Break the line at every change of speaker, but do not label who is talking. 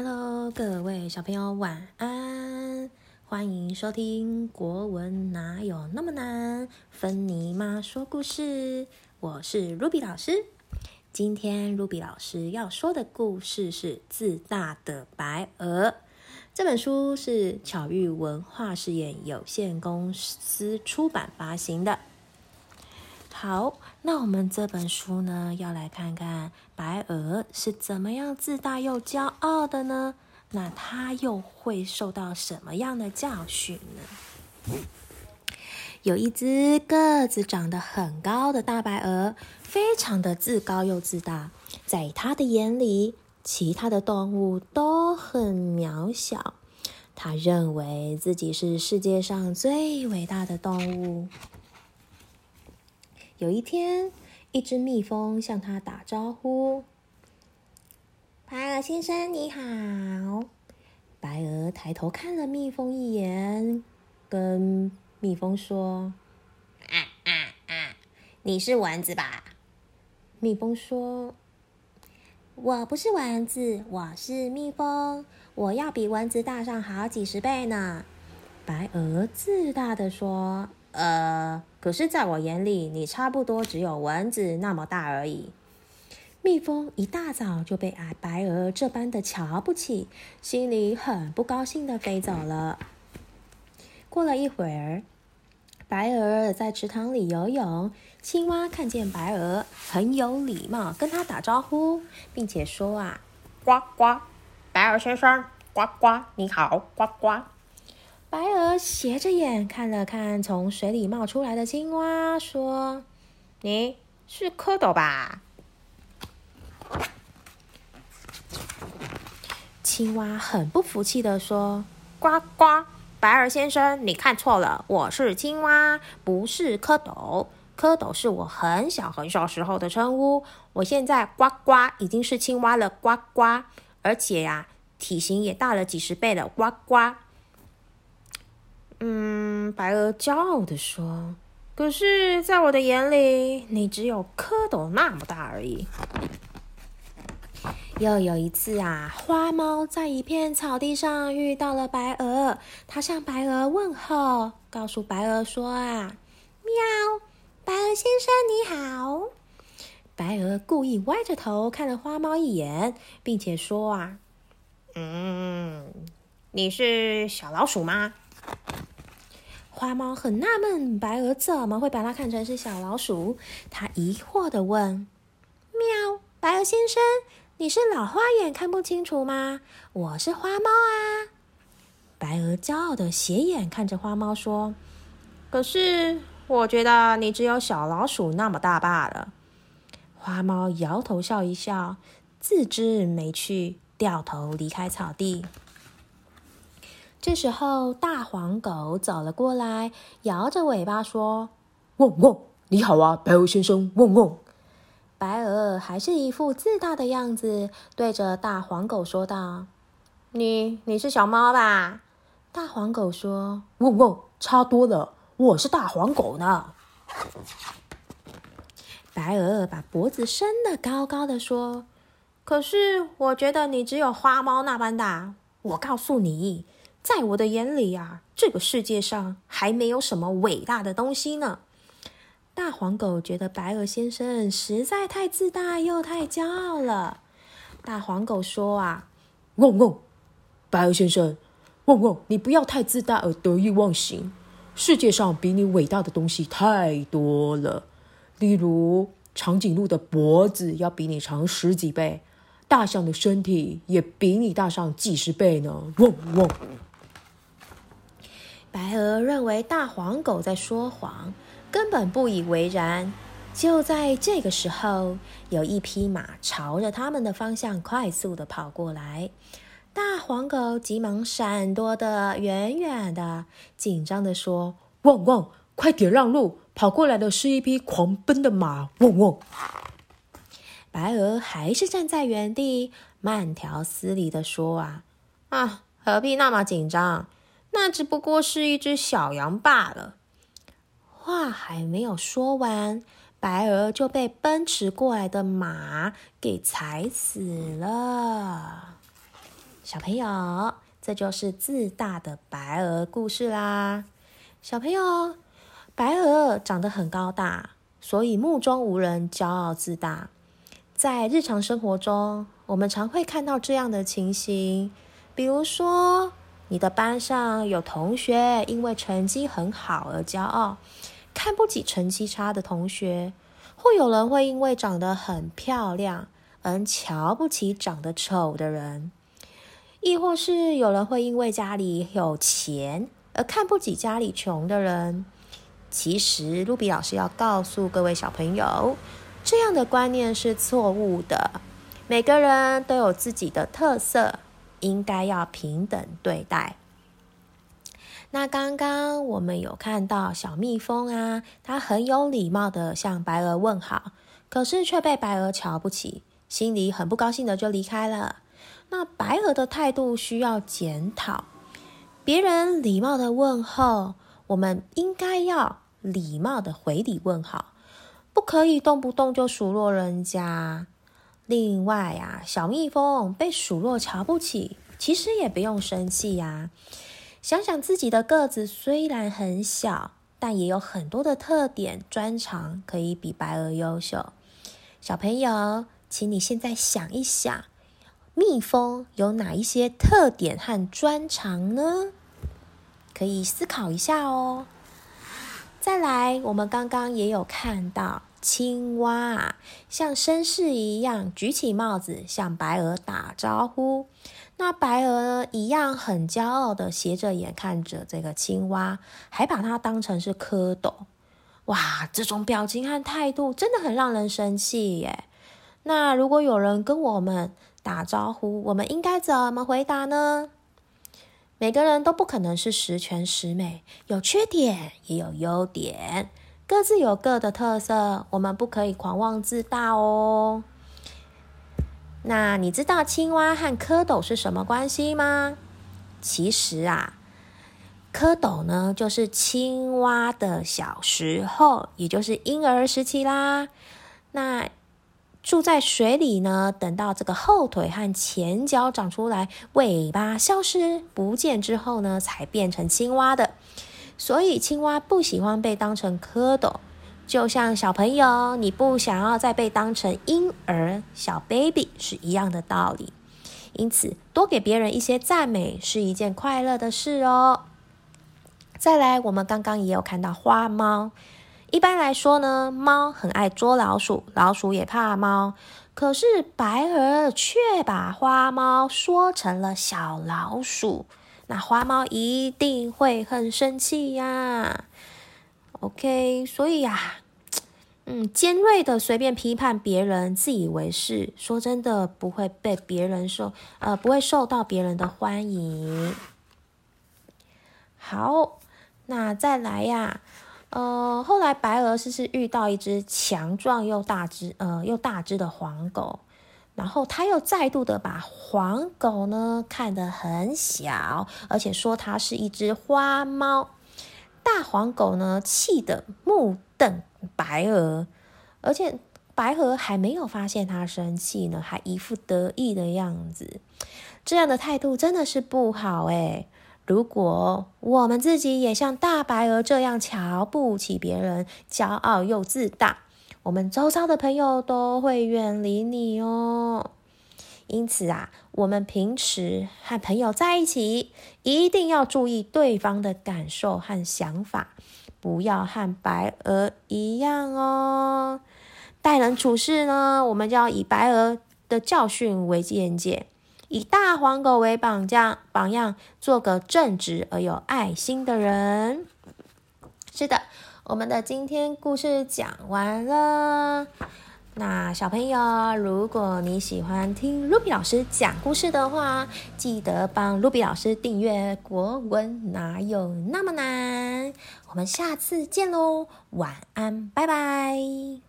Hello，各位小朋友，晚安！欢迎收听《国文哪有那么难》，芬妮妈说故事。我是 Ruby 老师。今天 Ruby 老师要说的故事是《自大的白鹅》。这本书是巧遇文化事业有限公司出版发行的。好，那我们这本书呢，要来看看白鹅是怎么样自大又骄傲的呢？那它又会受到什么样的教训呢？有一只个子长得很高的大白鹅，非常的自高又自大，在它的眼里，其他的动物都很渺小。它认为自己是世界上最伟大的动物。有一天，一只蜜蜂向他打招呼：“白鹅先生，你好。”白鹅抬头看了蜜蜂一眼，跟蜜蜂说：“啊啊啊，你是蚊子吧？”蜜蜂说：“我不是蚊子，我是蜜蜂，我要比蚊子大上好几十倍呢。”白鹅自大的说。呃，可是，在我眼里，你差不多只有蚊子那么大而已。蜜蜂一大早就被矮白鹅这般的瞧不起，心里很不高兴的飞走了。过了一会儿，白鹅在池塘里游泳，青蛙看见白鹅，很有礼貌跟它打招呼，并且说：“啊，呱呱，白鹅先生，呱呱，你好，呱呱。”白鹅斜着眼看了看从水里冒出来的青蛙，说：“你是蝌蚪吧？”青蛙很不服气的说：“呱呱，白鹅先生，你看错了，我是青蛙，不是蝌蚪。蝌蚪是我很小很小时候的称呼，我现在呱呱已经是青蛙了，呱呱，而且呀，体型也大了几十倍了，呱呱。”嗯，白鹅骄傲的说：“可是，在我的眼里，你只有蝌蚪那么大而已。”又有一次啊，花猫在一片草地上遇到了白鹅，它向白鹅问候，告诉白鹅说：“啊，喵，白鹅先生你好。”白鹅故意歪着头看了花猫一眼，并且说：“啊，嗯，你是小老鼠吗？”花猫很纳闷，白鹅怎么会把它看成是小老鼠？它疑惑的问：“喵，白鹅先生，你是老花眼看不清楚吗？我是花猫啊！”白鹅骄傲的斜眼看着花猫说：“可是我觉得你只有小老鼠那么大罢了。”花猫摇头笑一笑，自知没趣，掉头离开草地。这时候，大黄狗走了过来，摇着尾巴说：“汪汪，你好啊，白鹅先生，汪汪。”白鹅还是一副自大的样子，对着大黄狗说道：“你，你是小猫吧？”大黄狗说：“汪汪，差多了，我是大黄狗呢。”白鹅把脖子伸得高高的说：“可是，我觉得你只有花猫那般大。我告诉你。”在我的眼里啊，这个世界上还没有什么伟大的东西呢。大黄狗觉得白鹅先生实在太自大又太骄傲了。大黄狗说：“啊，嗡嗡，白鹅先生，嗡嗡，你不要太自大而得意忘形。世界上比你伟大的东西太多了，例如长颈鹿的脖子要比你长十几倍，大象的身体也比你大上几十倍呢。嗡嗡。”白鹅认为大黄狗在说谎，根本不以为然。就在这个时候，有一匹马朝着他们的方向快速的跑过来，大黄狗急忙闪躲的远远的，紧张的说：“汪汪，快点让路！跑过来的是一匹狂奔的马！”汪汪。白鹅还是站在原地，慢条斯理的说：“啊啊，何必那么紧张？”那只不过是一只小羊罢了。话还没有说完，白鹅就被奔驰过来的马给踩死了。小朋友，这就是自大的白鹅故事啦。小朋友，白鹅长得很高大，所以目中无人，骄傲自大。在日常生活中，我们常会看到这样的情形，比如说，你的班上有同学因为成绩很好而骄傲，看不起成绩差的同学；或有人会因为长得很漂亮而瞧不起长得丑的人；亦或是有人会因为家里有钱而看不起家里穷的人。其实，露比老师要告诉各位小朋友。这样的观念是错误的。每个人都有自己的特色，应该要平等对待。那刚刚我们有看到小蜜蜂啊，它很有礼貌的向白鹅问好，可是却被白鹅瞧不起，心里很不高兴的就离开了。那白鹅的态度需要检讨。别人礼貌的问候，我们应该要礼貌的回礼问好。不可以动不动就数落人家。另外啊，小蜜蜂被数落瞧不起，其实也不用生气呀。想想自己的个子虽然很小，但也有很多的特点专长可以比白鹅优秀。小朋友，请你现在想一想，蜜蜂有哪一些特点和专长呢？可以思考一下哦。再来，我们刚刚也有看到。青蛙啊，像绅士一样举起帽子向白鹅打招呼。那白鹅一样很骄傲的斜着眼看着这个青蛙，还把它当成是蝌蚪。哇，这种表情和态度真的很让人生气耶。那如果有人跟我们打招呼，我们应该怎么回答呢？每个人都不可能是十全十美，有缺点也有优点。各自有各的特色，我们不可以狂妄自大哦。那你知道青蛙和蝌蚪是什么关系吗？其实啊，蝌蚪呢就是青蛙的小时候，也就是婴儿时期啦。那住在水里呢，等到这个后腿和前脚长出来，尾巴消失不见之后呢，才变成青蛙的。所以，青蛙不喜欢被当成蝌蚪，就像小朋友你不想要再被当成婴儿、小 baby 是一样的道理。因此，多给别人一些赞美是一件快乐的事哦。再来，我们刚刚也有看到花猫。一般来说呢，猫很爱捉老鼠，老鼠也怕猫。可是，白鹅却把花猫说成了小老鼠。那花猫一定会很生气呀，OK，所以呀，嗯，尖锐的随便批判别人，自以为是，说真的不会被别人受，呃，不会受到别人的欢迎。好，那再来呀，呃，后来白鹅是是遇到一只强壮又大只，呃，又大只的黄狗。然后他又再度的把黄狗呢看得很小，而且说它是一只花猫。大黄狗呢气得目瞪白鹅，而且白鹅还没有发现它生气呢，还一副得意的样子。这样的态度真的是不好诶如果我们自己也像大白鹅这样瞧不起别人，骄傲又自大。我们周遭的朋友都会远离你哦，因此啊，我们平时和朋友在一起，一定要注意对方的感受和想法，不要和白鹅一样哦。待人处事呢，我们就要以白鹅的教训为见解，以大黄狗为榜样，榜样做个正直而有爱心的人。是的。我们的今天故事讲完了。那小朋友，如果你喜欢听 Ruby 老师讲故事的话，记得帮 Ruby 老师订阅《国文哪有那么难》。我们下次见喽，晚安，拜拜。